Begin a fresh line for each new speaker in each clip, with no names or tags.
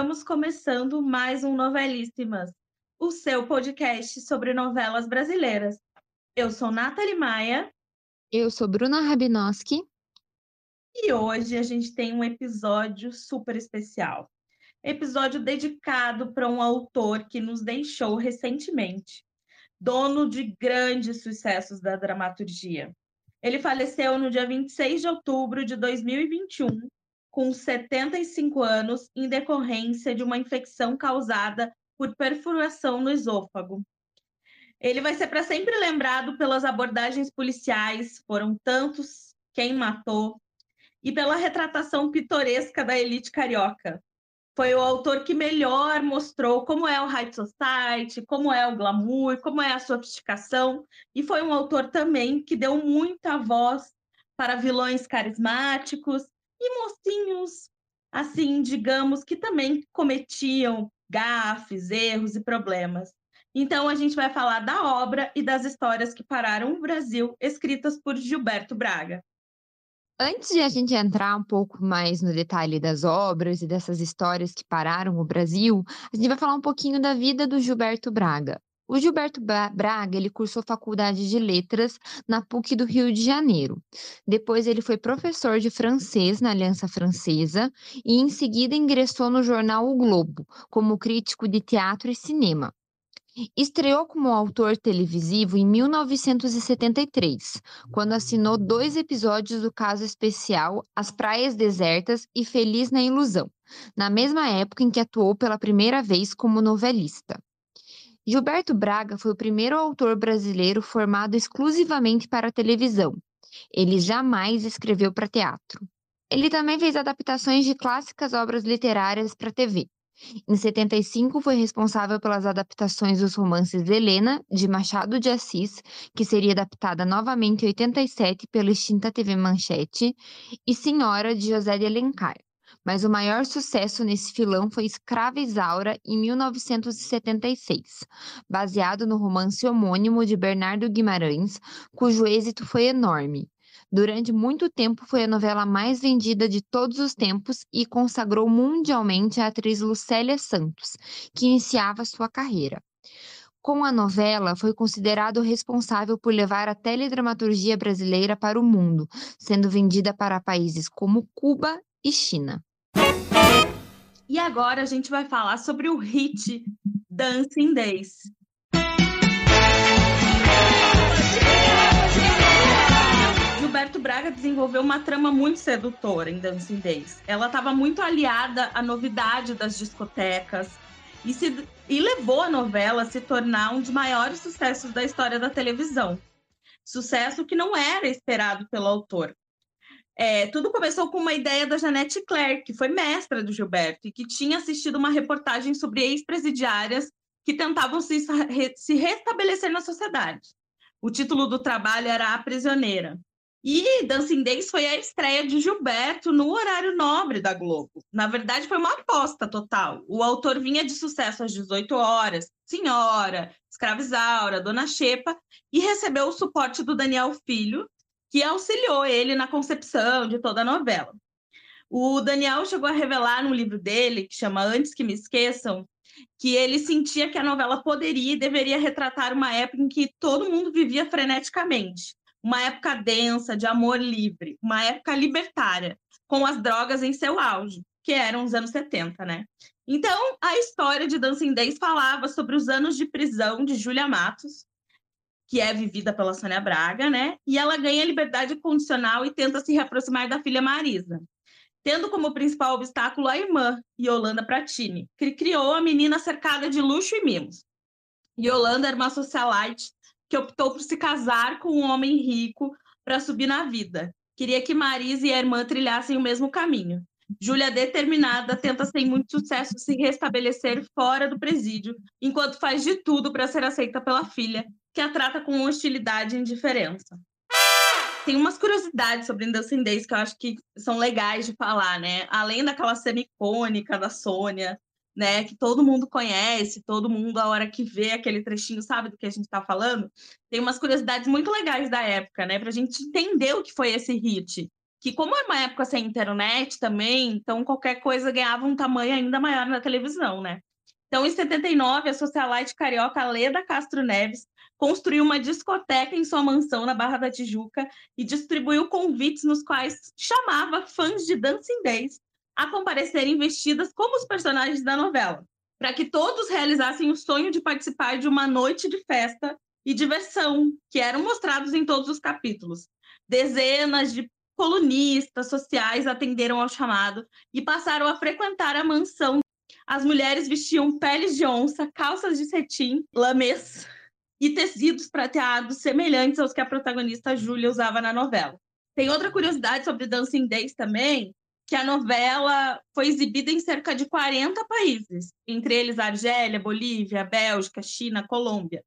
estamos começando mais um Novelíssimas, o seu podcast sobre novelas brasileiras. Eu sou Nathalie Maia.
Eu sou Bruna Rabinoski.
E hoje a gente tem um episódio super especial. Episódio dedicado para um autor que nos deixou recentemente, dono de grandes sucessos da dramaturgia. Ele faleceu no dia 26 de outubro de 2021 com 75 anos em decorrência de uma infecção causada por perfuração no esôfago. Ele vai ser para sempre lembrado pelas abordagens policiais, foram tantos quem matou, e pela retratação pitoresca da elite carioca. Foi o autor que melhor mostrou como é o high society, como é o glamour, como é a sofisticação, e foi um autor também que deu muita voz para vilões carismáticos e mocinhos, assim, digamos, que também cometiam gafes, erros e problemas. Então, a gente vai falar da obra e das histórias que pararam o Brasil, escritas por Gilberto Braga.
Antes de a gente entrar um pouco mais no detalhe das obras e dessas histórias que pararam o Brasil, a gente vai falar um pouquinho da vida do Gilberto Braga. O Gilberto Braga, ele cursou faculdade de letras na PUC do Rio de Janeiro. Depois ele foi professor de francês na Aliança Francesa e em seguida ingressou no jornal O Globo como crítico de teatro e cinema. Estreou como autor televisivo em 1973, quando assinou dois episódios do caso especial As Praias Desertas e Feliz na Ilusão, na mesma época em que atuou pela primeira vez como novelista. Gilberto Braga foi o primeiro autor brasileiro formado exclusivamente para televisão. Ele jamais escreveu para teatro. Ele também fez adaptações de clássicas obras literárias para TV. Em 75, foi responsável pelas adaptações dos romances Helena, de Machado de Assis, que seria adaptada novamente em 87 pela extinta TV Manchete, e Senhora, de José de Alencar mas o maior sucesso nesse filão foi Escrava Isaura, em 1976, baseado no romance homônimo de Bernardo Guimarães, cujo êxito foi enorme. Durante muito tempo foi a novela mais vendida de todos os tempos e consagrou mundialmente a atriz Lucélia Santos, que iniciava sua carreira. Com a novela, foi considerado responsável por levar a teledramaturgia brasileira para o mundo, sendo vendida para países como Cuba e China.
E agora a gente vai falar sobre o hit Dancing Days. Gilberto Braga desenvolveu uma trama muito sedutora em Dancing Days. Ela estava muito aliada à novidade das discotecas e, se, e levou a novela a se tornar um dos maiores sucessos da história da televisão. Sucesso que não era esperado pelo autor. É, tudo começou com uma ideia da Janete Claire, que foi mestra do Gilberto e que tinha assistido uma reportagem sobre ex-presidiárias que tentavam se, se restabelecer na sociedade. O título do trabalho era A Prisioneira. E Dancing Days foi a estreia de Gilberto no horário nobre da Globo. Na verdade, foi uma aposta total. O autor vinha de sucesso às 18 horas, Senhora, Escravizaura, Dona Xepa, e recebeu o suporte do Daniel Filho, que auxiliou ele na concepção de toda a novela. O Daniel chegou a revelar no livro dele, que chama Antes que Me Esqueçam, que ele sentia que a novela poderia e deveria retratar uma época em que todo mundo vivia freneticamente, uma época densa, de amor livre, uma época libertária, com as drogas em seu auge, que eram os anos 70, né? Então, a história de Dancing Days falava sobre os anos de prisão de Julia Matos, que é vivida pela Sônia Braga, né? E ela ganha liberdade condicional e tenta se reaproximar da filha Marisa, tendo como principal obstáculo a irmã, Yolanda Pratini, que criou a menina cercada de luxo e mimos. Yolanda era uma socialite que optou por se casar com um homem rico para subir na vida. Queria que Marisa e a irmã trilhassem o mesmo caminho. Júlia, determinada, tenta sem muito sucesso se restabelecer fora do presídio, enquanto faz de tudo para ser aceita pela filha, que a trata com hostilidade e indiferença. Tem umas curiosidades sobre Days que eu acho que são legais de falar, né? Além daquela cena icônica da Sônia, né? Que todo mundo conhece, todo mundo, a hora que vê aquele trechinho, sabe do que a gente está falando. Tem umas curiosidades muito legais da época, né? Para a gente entender o que foi esse hit. que como é uma época sem internet também, então qualquer coisa ganhava um tamanho ainda maior na televisão, né? Então, em 79, a socialite carioca Leda Castro Neves construiu uma discoteca em sua mansão na Barra da Tijuca e distribuiu convites nos quais chamava fãs de Dancing Days a comparecerem vestidas como os personagens da novela, para que todos realizassem o sonho de participar de uma noite de festa e diversão, que eram mostrados em todos os capítulos. Dezenas de colunistas sociais atenderam ao chamado e passaram a frequentar a mansão. As mulheres vestiam peles de onça, calças de cetim, lamês e tecidos prateados semelhantes aos que a protagonista Júlia usava na novela. Tem outra curiosidade sobre Dancing Days também, que a novela foi exibida em cerca de 40 países, entre eles Argélia, Bolívia, Bélgica, China, Colômbia.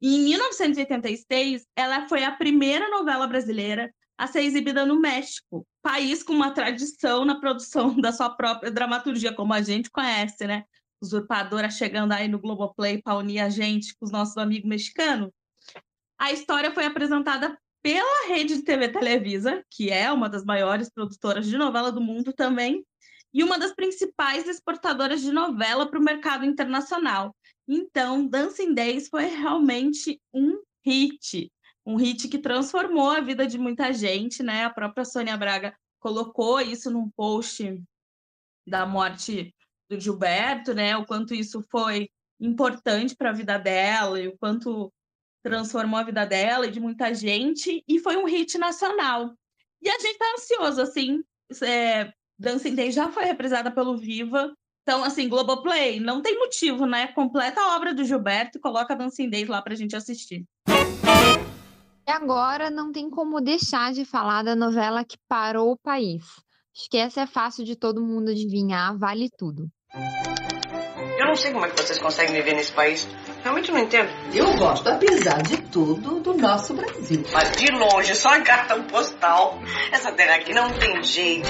E em 1986, ela foi a primeira novela brasileira a ser exibida no México, país com uma tradição na produção da sua própria dramaturgia, como a gente conhece, né? Usurpadora chegando aí no Globoplay para unir a gente com os nossos amigos mexicanos. A história foi apresentada pela rede de TV Televisa, que é uma das maiores produtoras de novela do mundo também, e uma das principais exportadoras de novela para o mercado internacional. Então, Dancing Days foi realmente um hit um hit que transformou a vida de muita gente, né? A própria Sônia Braga colocou isso num post da morte do Gilberto, né? O quanto isso foi importante para a vida dela e o quanto transformou a vida dela e de muita gente, e foi um hit nacional. E a gente tá ansioso, assim, é, Dancing Day já foi reprisada pelo Viva, então, assim, Globoplay, não tem motivo, né? Completa a obra do Gilberto e coloca Dancing Days lá pra gente assistir.
E agora não tem como deixar de falar da novela que parou o país. Acho que essa é fácil de todo mundo adivinhar, vale tudo.
Eu não sei como é que vocês conseguem viver nesse país. Realmente não entendo.
Eu gosto, apesar de tudo, do nosso Brasil.
Mas de longe, só em cartão postal. Essa terra aqui não tem jeito.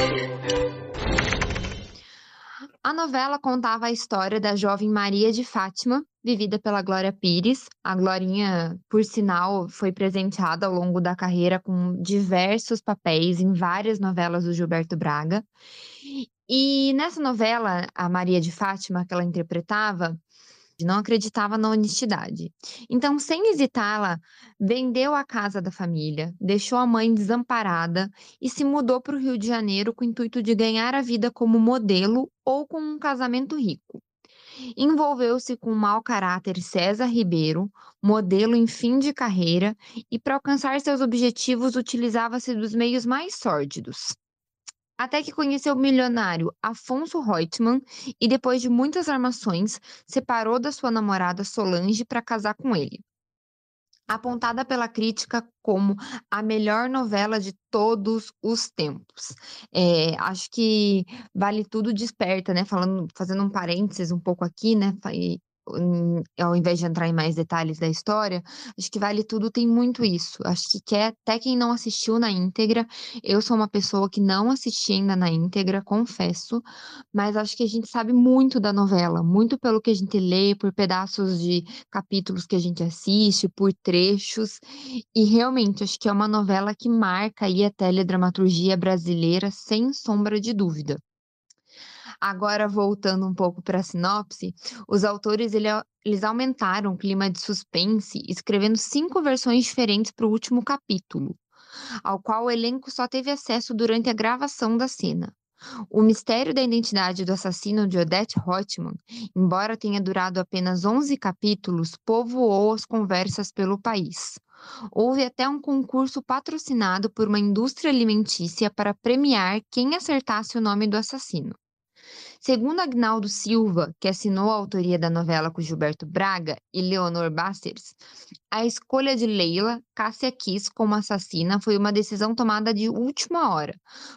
A novela contava a história da jovem Maria de Fátima, vivida pela Glória Pires. A Glorinha, por sinal, foi presenteada ao longo da carreira com diversos papéis em várias novelas do Gilberto Braga. E nessa novela, a Maria de Fátima, que ela interpretava, não acreditava na honestidade. Então, sem hesitar, ela vendeu a casa da família, deixou a mãe desamparada e se mudou para o Rio de Janeiro com o intuito de ganhar a vida como modelo ou com um casamento rico. Envolveu-se com o mau caráter César Ribeiro, modelo em fim de carreira, e para alcançar seus objetivos utilizava-se dos meios mais sórdidos até que conheceu o milionário Afonso Reutemann e, depois de muitas armações, separou da sua namorada Solange para casar com ele. Apontada pela crítica como a melhor novela de todos os tempos. É, acho que vale tudo desperta, né? Falando, fazendo um parênteses um pouco aqui, né? Ao invés de entrar em mais detalhes da história, acho que Vale Tudo tem muito isso. Acho que quer, até quem não assistiu na íntegra, eu sou uma pessoa que não assisti ainda na íntegra, confesso, mas acho que a gente sabe muito da novela, muito pelo que a gente lê, por pedaços de capítulos que a gente assiste, por trechos, e realmente acho que é uma novela que marca aí a teledramaturgia brasileira sem sombra de dúvida. Agora, voltando um pouco para a sinopse, os autores ele, eles aumentaram o clima de suspense, escrevendo cinco versões diferentes para o último capítulo, ao qual o elenco só teve acesso durante a gravação da cena. O mistério da identidade do assassino de Odette Rothman, embora tenha durado apenas 11 capítulos, povoou as conversas pelo país. Houve até um concurso patrocinado por uma indústria alimentícia para premiar quem acertasse o nome do assassino. Segundo Agnaldo Silva, que assinou a autoria da novela com Gilberto Braga e Leonor Bassers, a escolha de Leila Cássia Kiss como assassina foi uma decisão tomada de última hora,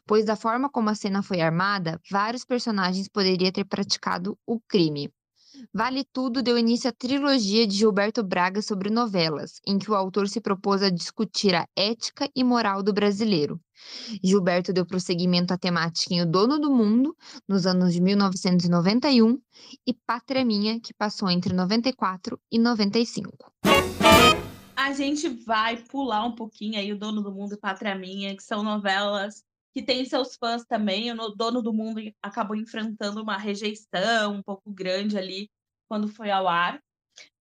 pois da forma como a cena foi armada, vários personagens poderiam ter praticado o crime. Vale Tudo deu início à trilogia de Gilberto Braga sobre novelas, em que o autor se propôs a discutir a ética e moral do brasileiro. Gilberto deu prosseguimento à temática em O Dono do Mundo, nos anos de 1991, e Pátria Minha, que passou entre 94 e 95.
A gente vai pular um pouquinho aí O Dono do Mundo e Pátria Minha, que são novelas que tem seus fãs também. O Dono do Mundo acabou enfrentando uma rejeição um pouco grande ali quando foi ao ar.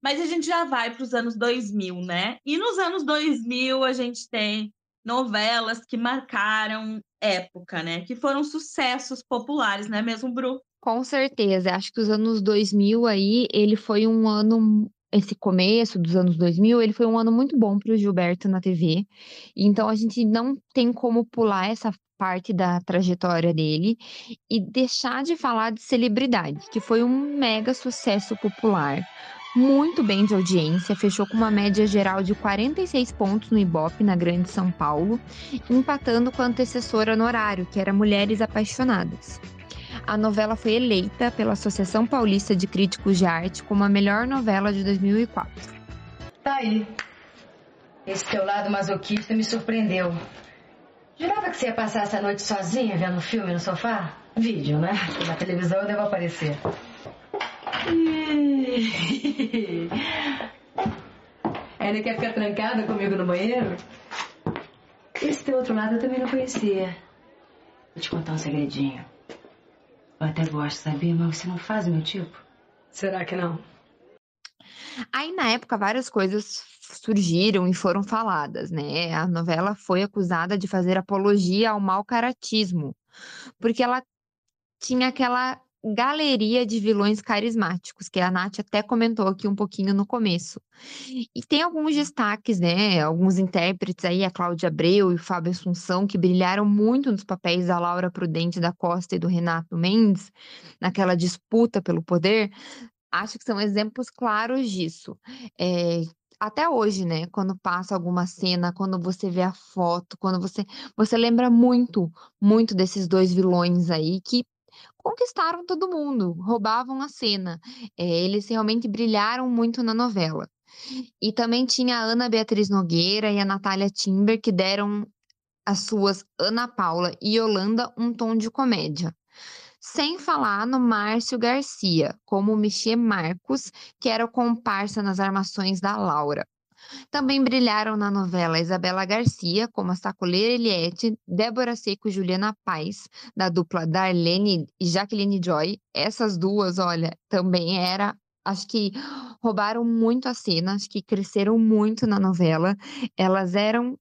Mas a gente já vai para os anos 2000, né? E nos anos 2000 a gente tem novelas que marcaram época, né? Que foram sucessos populares, não é mesmo, Bru?
Com certeza. Acho que os anos 2000 aí, ele foi um ano esse começo dos anos 2000, ele foi um ano muito bom para o Gilberto na TV. Então a gente não tem como pular essa parte da trajetória dele e deixar de falar de celebridade, que foi um mega sucesso popular muito bem de audiência, fechou com uma média geral de 46 pontos no Ibope, na Grande São Paulo, empatando com a antecessora no horário, que era Mulheres Apaixonadas. A novela foi eleita pela Associação Paulista de Críticos de Arte como a melhor novela de 2004.
Tá aí. Esse teu lado masoquista me surpreendeu. Jurava que você ia passar essa noite sozinha vendo filme no sofá? Vídeo, né? Na televisão eu devo aparecer. Ainda quer ficar trancada comigo no banheiro? Esse teu outro lado eu também não conhecia. Vou te contar um segredinho. Eu até gosto, sabia? Mas você não faz o meu tipo. Será que não?
Aí, na época, várias coisas surgiram e foram faladas, né? A novela foi acusada de fazer apologia ao mau caratismo, porque ela tinha aquela galeria de vilões carismáticos, que a Nath até comentou aqui um pouquinho no começo. E tem alguns destaques, né? Alguns intérpretes aí, a Cláudia Abreu e o Fábio Assunção, que brilharam muito nos papéis da Laura Prudente da Costa e do Renato Mendes, naquela disputa pelo poder. Acho que são exemplos claros disso. É, até hoje, né? Quando passa alguma cena, quando você vê a foto, quando você você lembra muito, muito desses dois vilões aí que conquistaram todo mundo, roubavam a cena. É, eles realmente brilharam muito na novela. E também tinha a Ana Beatriz Nogueira e a Natália Timber, que deram as suas Ana Paula e Yolanda um tom de comédia. Sem falar no Márcio Garcia, como o Michê Marcos, que era o comparsa nas armações da Laura. Também brilharam na novela Isabela Garcia, como a sacoleira Eliette, Débora Seco e Juliana Paz, da dupla Darlene e Jacqueline Joy. Essas duas, olha, também era acho que roubaram muito a cena, acho que cresceram muito na novela. Elas eram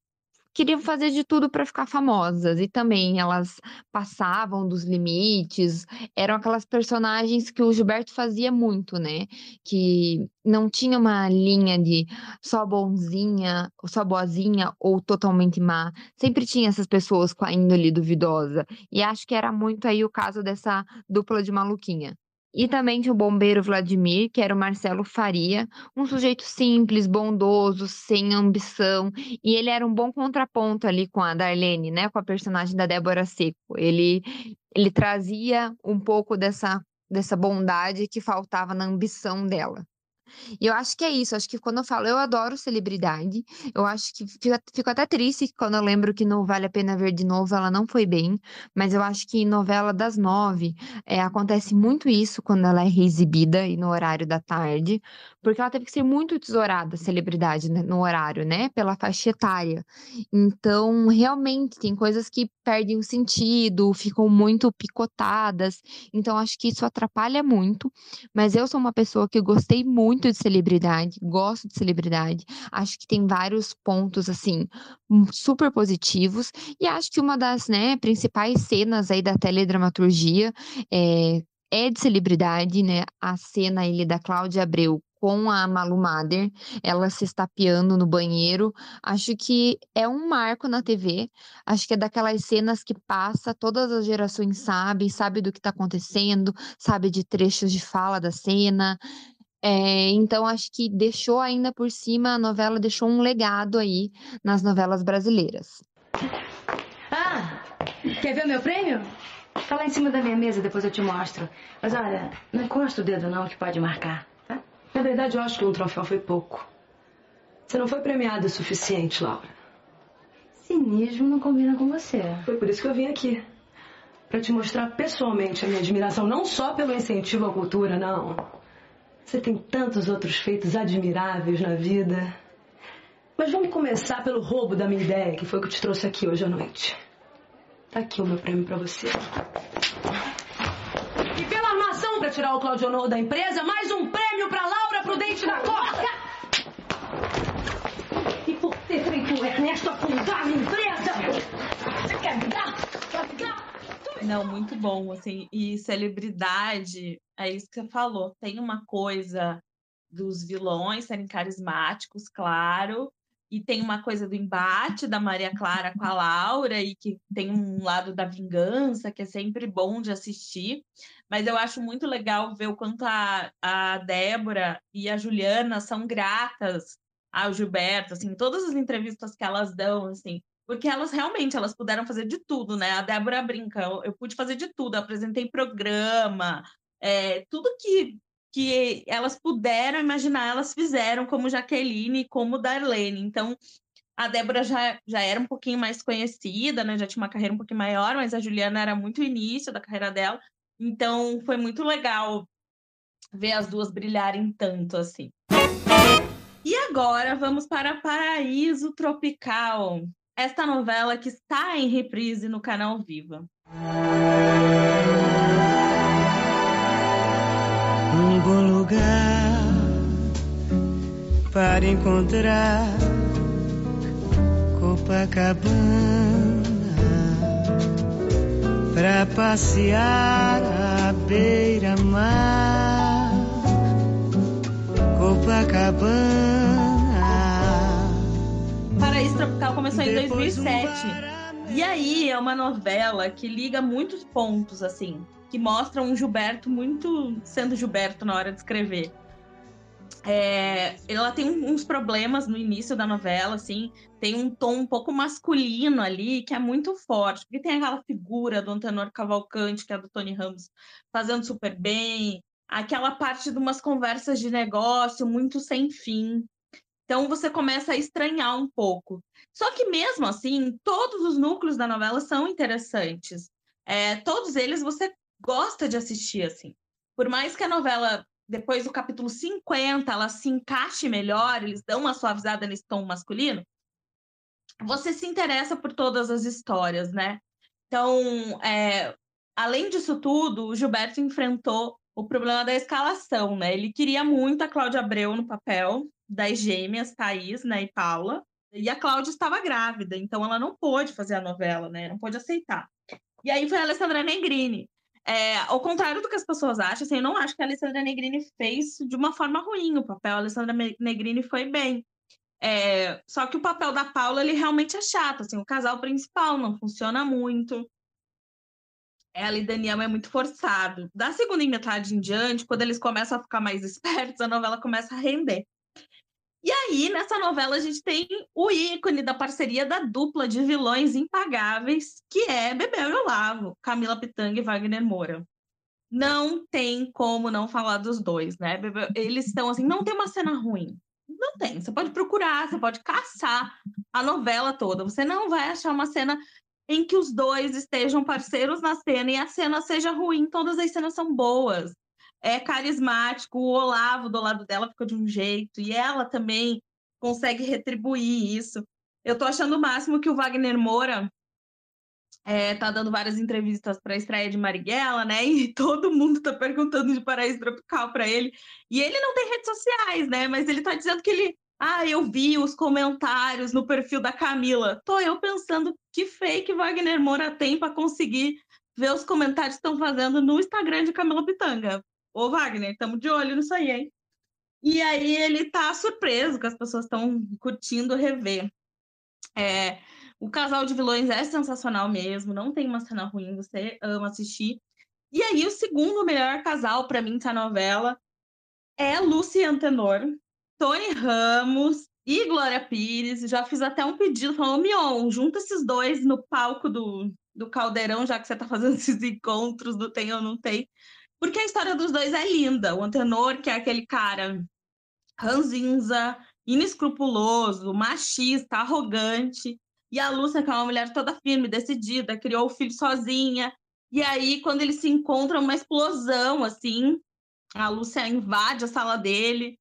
queriam fazer de tudo para ficar famosas e também elas passavam dos limites, eram aquelas personagens que o Gilberto fazia muito, né? Que não tinha uma linha de só bonzinha, só boazinha ou totalmente má. Sempre tinha essas pessoas com a índole duvidosa. E acho que era muito aí o caso dessa dupla de maluquinha. E também tinha o bombeiro Vladimir, que era o Marcelo Faria, um sujeito simples, bondoso, sem ambição, e ele era um bom contraponto ali com a Darlene, né, com a personagem da Débora Seco. Ele ele trazia um pouco dessa dessa bondade que faltava na ambição dela. E eu acho que é isso, acho que quando eu falo, eu adoro celebridade, eu acho que fico, fico até triste quando eu lembro que no Vale a Pena Ver de Novo ela não foi bem, mas eu acho que em novela das nove é, acontece muito isso quando ela é reexibida e no horário da tarde, porque ela teve que ser muito tesourada, celebridade, né, no horário, né, pela faixa etária. Então, realmente, tem coisas que perdem o sentido, ficam muito picotadas, então acho que isso atrapalha muito, mas eu sou uma pessoa que gostei muito muito de celebridade, gosto de celebridade. Acho que tem vários pontos assim hum, super positivos e acho que uma das né, principais cenas aí da teledramaturgia é, é de celebridade, né? A cena aí da Cláudia Abreu com a Malu Mader, ela se estapeando no banheiro. Acho que é um marco na TV. Acho que é daquelas cenas que passa, todas as gerações sabem, sabe do que está acontecendo, sabe de trechos de fala da cena. É, então, acho que deixou ainda por cima, a novela deixou um legado aí nas novelas brasileiras.
Ah, quer ver o meu prêmio? Tá lá em cima da minha mesa, depois eu te mostro. Mas olha, não encosta o dedo não, que pode marcar, tá?
Na verdade, eu acho que um troféu foi pouco. Você não foi premiada o suficiente, Laura.
Cinismo não combina com você.
Foi por isso que eu vim aqui. Para te mostrar pessoalmente a minha admiração, não só pelo incentivo à cultura, não você tem tantos outros feitos admiráveis na vida. Mas vamos começar pelo roubo da minha ideia, que foi o que te trouxe aqui hoje à noite. Tá aqui o meu prêmio pra você. E pela armação pra tirar o Claudio Honor da empresa, mais um prêmio pra Laura Prudente da Costa! E por ter feito o Ernesto afundar a empresa! Você quer dar? Quer dar?
Não, muito bom, assim, e celebridade, é isso que você falou, tem uma coisa dos vilões serem carismáticos, claro, e tem uma coisa do embate da Maria Clara com a Laura, e que tem um lado da vingança, que é sempre bom de assistir, mas eu acho muito legal ver o quanto a, a Débora e a Juliana são gratas ao Gilberto, assim, todas as entrevistas que elas dão, assim, porque elas realmente elas puderam fazer de tudo, né? A Débora brinca, eu, eu pude fazer de tudo, apresentei programa, é, tudo que, que elas puderam imaginar, elas fizeram, como Jaqueline e como Darlene. Então, a Débora já, já era um pouquinho mais conhecida, né? Já tinha uma carreira um pouquinho maior, mas a Juliana era muito início da carreira dela. Então, foi muito legal ver as duas brilharem tanto assim. E agora vamos para Paraíso Tropical, esta novela que está em reprise no canal Viva.
Bom lugar para encontrar Copacabana para passear à beira-mar. Copacabana.
Paraíso Tropical começou em
Depois um
2007. E aí é uma novela que liga muitos pontos, assim, que mostra um Gilberto muito sendo Gilberto na hora de escrever. É, ela tem uns problemas no início da novela, assim, tem um tom um pouco masculino ali, que é muito forte, porque tem aquela figura do Antenor Cavalcante, que é do Tony Ramos, fazendo super bem, aquela parte de umas conversas de negócio muito sem fim. Então você começa a estranhar um pouco. Só que mesmo assim, todos os núcleos da novela são interessantes. É, todos eles você gosta de assistir assim. Por mais que a novela, depois do capítulo 50, ela se encaixe melhor, eles dão uma suavizada nesse tom masculino, você se interessa por todas as histórias, né? Então, é, além disso tudo, o Gilberto enfrentou o problema da escalação, né? Ele queria muito a Cláudia Abreu no papel das gêmeas, Thaís né, e Paula, e a Cláudia estava grávida, então ela não pôde fazer a novela, né? Não pôde aceitar. E aí foi a Alessandra Negrini. É, ao contrário do que as pessoas acham, assim, eu não acho que a Alessandra Negrini fez de uma forma ruim o papel. A Alessandra Negrini foi bem. É, só que o papel da Paula, ele realmente é chato, assim, o casal principal não funciona muito. Ela e Daniel é muito forçado. Da segunda metade em diante, quando eles começam a ficar mais espertos, a novela começa a render. E aí, nessa novela, a gente tem o ícone da parceria da dupla de vilões impagáveis, que é Bebel e Olavo, Camila Pitanga e Wagner Moura. Não tem como não falar dos dois, né? Bebel- Eles estão assim, não tem uma cena ruim. Não tem. Você pode procurar, você pode caçar a novela toda. Você não vai achar uma cena em que os dois estejam parceiros na cena e a cena seja ruim. Todas as cenas são boas é carismático, o Olavo do lado dela fica de um jeito, e ela também consegue retribuir isso. Eu tô achando o máximo que o Wagner Moura é, tá dando várias entrevistas para a estreia de Marighella, né? E todo mundo tá perguntando de Paraíso Tropical para ele. E ele não tem redes sociais, né? Mas ele tá dizendo que ele. Ah, eu vi os comentários no perfil da Camila. Tô eu pensando que fake Wagner Moura tem para conseguir ver os comentários que estão fazendo no Instagram de Camila Pitanga. Ô, Wagner, estamos de olho nisso aí, hein? E aí ele tá surpreso que as pessoas estão curtindo rever. É, o casal de vilões é sensacional mesmo, não tem uma cena ruim, você ama assistir. E aí, o segundo melhor casal para mim da novela é Lucy Antenor, Tony Ramos e Glória Pires. Já fiz até um pedido, falando, Mion, junta esses dois no palco do, do Caldeirão, já que você tá fazendo esses encontros do Tem ou Não Tem. Porque a história dos dois é linda. O Antenor, que é aquele cara ranzinza, inescrupuloso, machista, arrogante. E a Lúcia, que é uma mulher toda firme, decidida, criou o filho sozinha. E aí, quando eles se encontram, uma explosão, assim. A Lúcia invade a sala dele.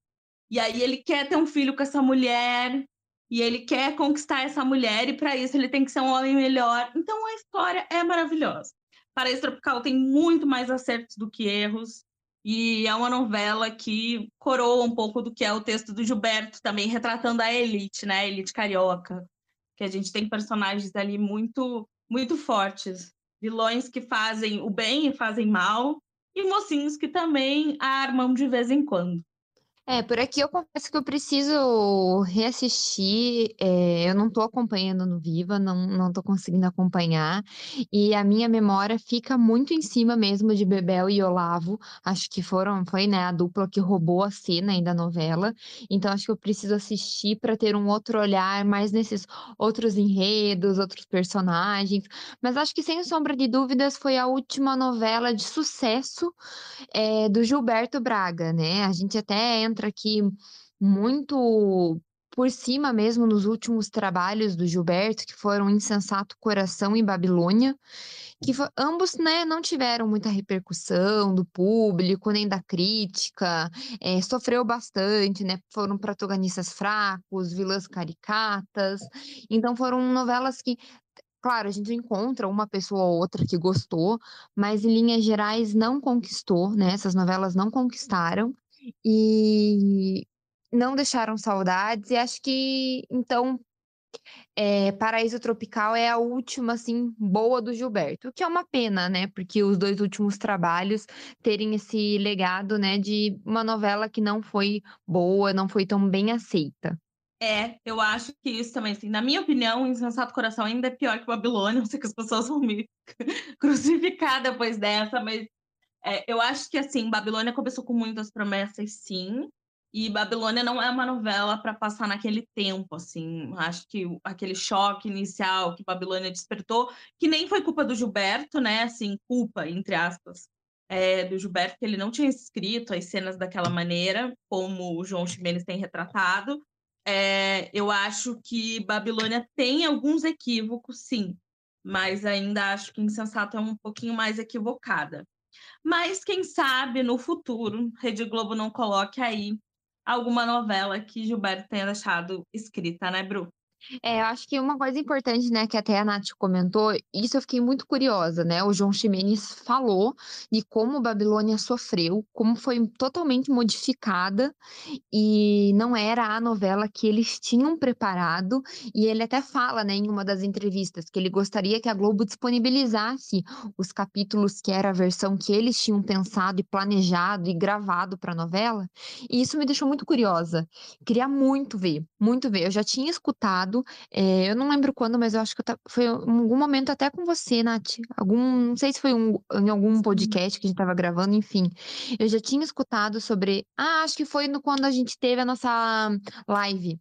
E aí ele quer ter um filho com essa mulher. e ele quer conquistar essa mulher, e para isso ele tem que ser um homem melhor. Então a história é maravilhosa. Paraíso Tropical tem muito mais acertos do que erros, e é uma novela que coroa um pouco do que é o texto do Gilberto, também retratando a elite, né? A elite carioca. Que a gente tem personagens ali muito, muito fortes. Vilões que fazem o bem e fazem mal, e mocinhos que também armam de vez em quando.
É, por aqui eu confesso que eu preciso reassistir. é, eu não estou acompanhando no Viva, não, não conseguindo acompanhar. E a minha memória fica muito em cima mesmo de Bebel e Olavo. Acho que foram, foi, né, a dupla que roubou a cena aí da novela. Então acho que eu preciso assistir para ter um outro olhar mais nesses outros enredos, outros personagens. Mas acho que sem sombra de dúvidas foi a última novela de sucesso é, do Gilberto Braga, né? A gente até entra aqui muito por cima mesmo nos últimos trabalhos do Gilberto, que foram Insensato Coração e Babilônia, que ambos né, não tiveram muita repercussão do público, nem da crítica, é, sofreu bastante, né? Foram protagonistas fracos, vilãs caricatas, então foram novelas que Claro, a gente encontra uma pessoa ou outra que gostou, mas em linhas gerais não conquistou, né? Essas novelas não conquistaram e não deixaram saudades. E acho que então é, Paraíso Tropical é a última assim boa do Gilberto, que é uma pena, né? Porque os dois últimos trabalhos terem esse legado, né, de uma novela que não foi boa, não foi tão bem aceita.
É, eu acho que isso também, assim, na minha opinião, Insensato Coração ainda é pior que Babilônia, não sei que as pessoas vão me crucificar depois dessa, mas é, eu acho que, assim, Babilônia começou com muitas promessas, sim, e Babilônia não é uma novela para passar naquele tempo, assim, acho que aquele choque inicial que Babilônia despertou, que nem foi culpa do Gilberto, né, assim, culpa, entre aspas, é, do Gilberto, que ele não tinha escrito as cenas daquela maneira, como o João Ximenes tem retratado, é, eu acho que Babilônia tem alguns equívocos, sim, mas ainda acho que Insensato é um pouquinho mais equivocada. Mas quem sabe no futuro Rede Globo não coloque aí alguma novela que Gilberto tenha deixado escrita, né, Bru?
É, eu acho que uma coisa importante, né, que até a Nath comentou, isso eu fiquei muito curiosa, né? O João Ximenes falou de como Babilônia sofreu, como foi totalmente modificada e não era a novela que eles tinham preparado. E ele até fala, né, em uma das entrevistas, que ele gostaria que a Globo disponibilizasse os capítulos que era a versão que eles tinham pensado e planejado e gravado para a novela. E isso me deixou muito curiosa. Queria muito ver, muito ver. Eu já tinha escutado é, eu não lembro quando, mas eu acho que eu foi em algum momento até com você, Nath. Algum, não sei se foi um, em algum podcast que a gente estava gravando, enfim. Eu já tinha escutado sobre. Ah, acho que foi no, quando a gente teve a nossa live.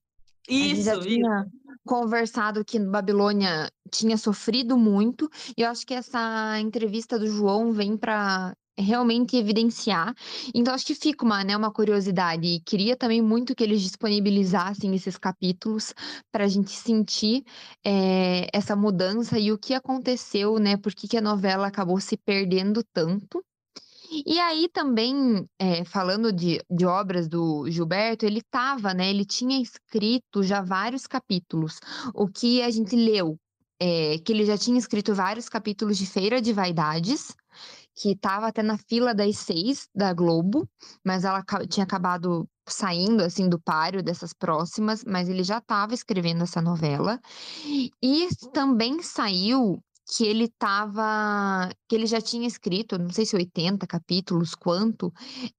Isso,
a gente já tinha conversado que Babilônia tinha sofrido muito, e eu acho que essa entrevista do João vem para realmente evidenciar. Então, acho que fica uma, né, uma curiosidade. E queria também muito que eles disponibilizassem esses capítulos para a gente sentir é, essa mudança e o que aconteceu, né? Por que, que a novela acabou se perdendo tanto. E aí também, é, falando de, de obras do Gilberto, ele estava, né? Ele tinha escrito já vários capítulos. O que a gente leu, é, que ele já tinha escrito vários capítulos de Feira de Vaidades, que estava até na fila das seis da Globo, mas ela tinha acabado saindo assim do páreo dessas próximas, mas ele já estava escrevendo essa novela. E também saiu que ele estava, que ele já tinha escrito, não sei se 80 capítulos, quanto,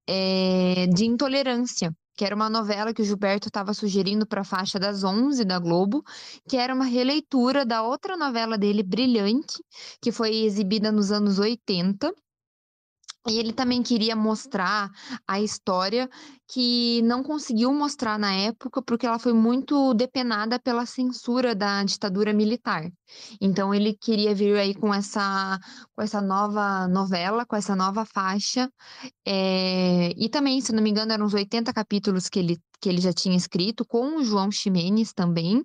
é, de intolerância que era uma novela que o Gilberto estava sugerindo para a faixa das 11 da Globo, que era uma releitura da outra novela dele, Brilhante, que foi exibida nos anos 80. E ele também queria mostrar a história que não conseguiu mostrar na época, porque ela foi muito depenada pela censura da ditadura militar. Então ele queria vir aí com essa, com essa nova novela, com essa nova faixa. É... E também, se não me engano, eram uns 80 capítulos que ele que ele já tinha escrito com o João Ximenes também,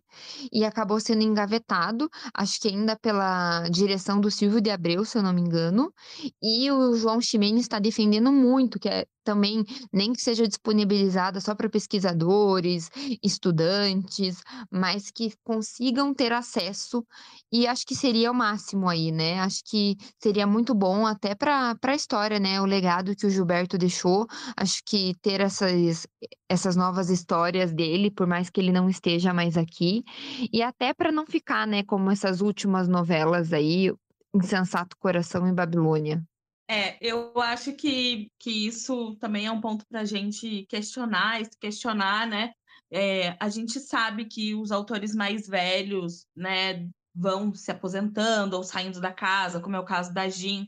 e acabou sendo engavetado, acho que ainda pela direção do Silvio de Abreu, se eu não me engano, e o João Ximenes está defendendo muito, que é também, nem que seja disponibilizada só para pesquisadores, estudantes, mas que consigam ter acesso, e acho que seria o máximo aí, né? Acho que seria muito bom até para a história, né? O legado que o Gilberto deixou, acho que ter essas, essas novas histórias dele, por mais que ele não esteja mais aqui, e até para não ficar, né, como essas últimas novelas aí, Insensato Coração em Babilônia.
É, eu acho que, que isso também é um ponto para a gente questionar, questionar, né? É, a gente sabe que os autores mais velhos, né, vão se aposentando ou saindo da casa, como é o caso da Jean,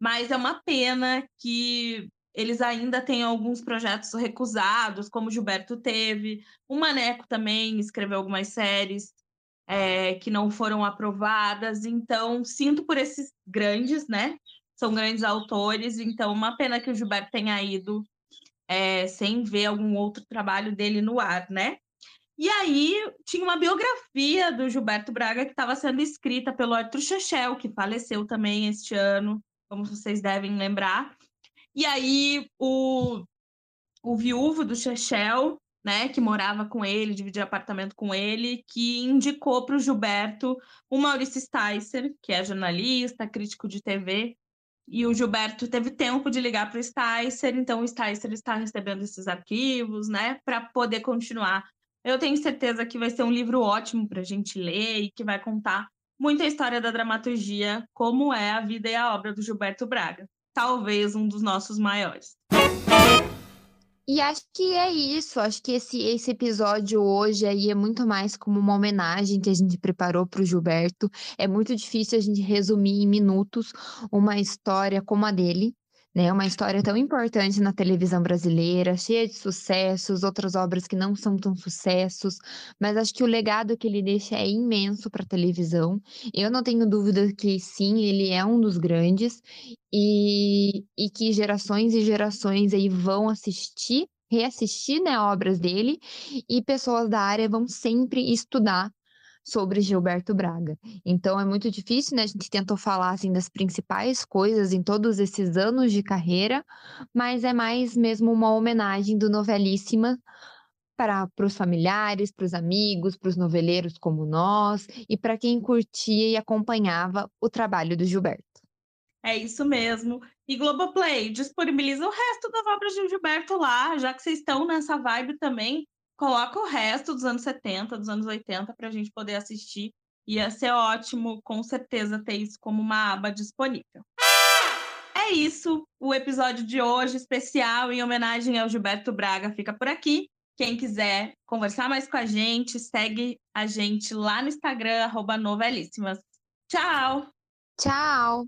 mas é uma pena que eles ainda têm alguns projetos recusados, como Gilberto teve. O Maneco também escreveu algumas séries é, que não foram aprovadas. Então, sinto por esses grandes, né? são grandes autores, então uma pena que o Gilberto tenha ido é, sem ver algum outro trabalho dele no ar, né? E aí tinha uma biografia do Gilberto Braga que estava sendo escrita pelo Arthur Chechel, que faleceu também este ano, como vocês devem lembrar. E aí o, o viúvo do Chechel, né, que morava com ele, dividia apartamento com ele, que indicou para o Gilberto o Maurício Sticer, que é jornalista, crítico de TV, e o Gilberto teve tempo de ligar para o Sticer, então o Sticer está recebendo esses arquivos, né, para poder continuar. Eu tenho certeza que vai ser um livro ótimo para a gente ler e que vai contar muita história da dramaturgia, como é a vida e a obra do Gilberto Braga. Talvez um dos nossos maiores.
E acho que é isso, acho que esse, esse episódio hoje aí é muito mais como uma homenagem que a gente preparou para o Gilberto. É muito difícil a gente resumir em minutos uma história como a dele, né? Uma história tão importante na televisão brasileira, cheia de sucessos, outras obras que não são tão sucessos, mas acho que o legado que ele deixa é imenso para a televisão. Eu não tenho dúvida que sim, ele é um dos grandes e, e que gerações e gerações aí vão assistir reassistir né, obras dele e pessoas da área vão sempre estudar sobre Gilberto Braga. Então é muito difícil, né? A gente tentou falar assim das principais coisas em todos esses anos de carreira, mas é mais mesmo uma homenagem do Novelíssima para os familiares, para os amigos, para os noveleiros como nós e para quem curtia e acompanhava o trabalho do Gilberto.
É isso mesmo. E Globoplay, disponibiliza o resto das obras de Gilberto lá, já que vocês estão nessa vibe também coloca o resto dos anos 70, dos anos 80 para a gente poder assistir. Ia ser ótimo, com certeza, ter isso como uma aba disponível. É isso, o episódio de hoje, especial em homenagem ao Gilberto Braga, fica por aqui. Quem quiser conversar mais com a gente, segue a gente lá no Instagram, novelíssimas. Tchau!
Tchau!